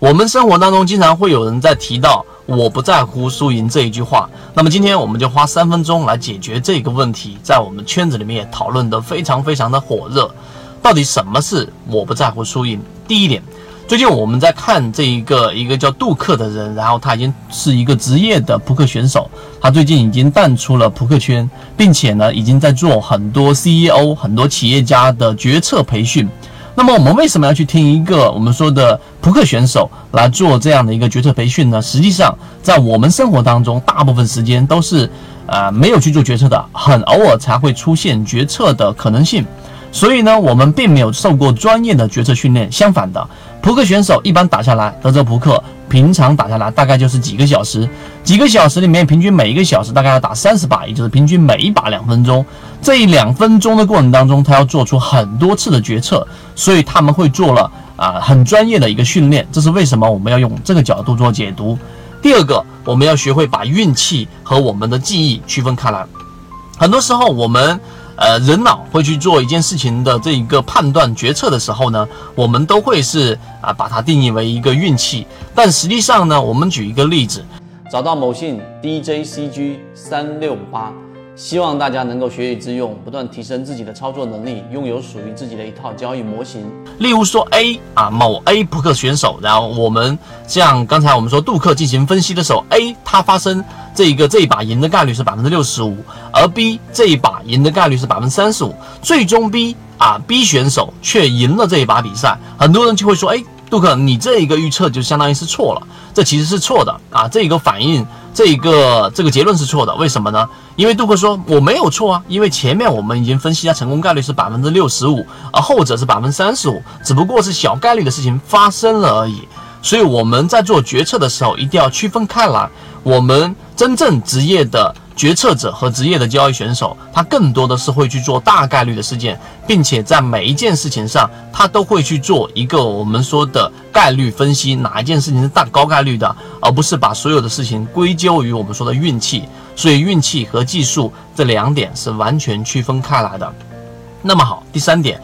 我们生活当中经常会有人在提到“我不在乎输赢”这一句话。那么今天我们就花三分钟来解决这个问题，在我们圈子里面也讨论的非常非常的火热。到底什么是“我不在乎输赢”？第一点，最近我们在看这一个一个叫杜克的人，然后他已经是一个职业的扑克选手，他最近已经淡出了扑克圈，并且呢，已经在做很多 CEO、很多企业家的决策培训。那么我们为什么要去听一个我们说的扑克选手来做这样的一个决策培训呢？实际上，在我们生活当中，大部分时间都是，呃，没有去做决策的，很偶尔才会出现决策的可能性。所以呢，我们并没有受过专业的决策训练。相反的，扑克选手一般打下来，德州扑克平常打下来大概就是几个小时，几个小时里面平均每一个小时大概要打三十把，也就是平均每一把两分钟。这一两分钟的过程当中，他要做出很多次的决策，所以他们会做了啊很专业的一个训练。这是为什么我们要用这个角度做解读。第二个，我们要学会把运气和我们的记忆区分开来。很多时候我们。呃，人脑会去做一件事情的这一个判断决策的时候呢，我们都会是啊把它定义为一个运气。但实际上呢，我们举一个例子，找到某信 DJCG 三六八。希望大家能够学以致用，不断提升自己的操作能力，拥有属于自己的一套交易模型。例如说 A 啊，某 A 扑克选手，然后我们像刚才我们说杜克进行分析的时候，A 它发生这一个这一把赢的概率是百分之六十五，而 B 这一把赢的概率是百分之三十五，最终 B 啊 B 选手却赢了这一把比赛，很多人就会说，哎，杜克你这一个预测就相当于是错了，这其实是错的啊，这一个反应。这一个这个结论是错的，为什么呢？因为杜克说我没有错啊，因为前面我们已经分析它成功概率是百分之六十五，而后者是百分之三十五，只不过是小概率的事情发生了而已。所以我们在做决策的时候一定要区分开来，我们真正职业的。决策者和职业的交易选手，他更多的是会去做大概率的事件，并且在每一件事情上，他都会去做一个我们说的概率分析，哪一件事情是大高概率的，而不是把所有的事情归咎于我们说的运气。所以，运气和技术这两点是完全区分开来的。那么好，第三点，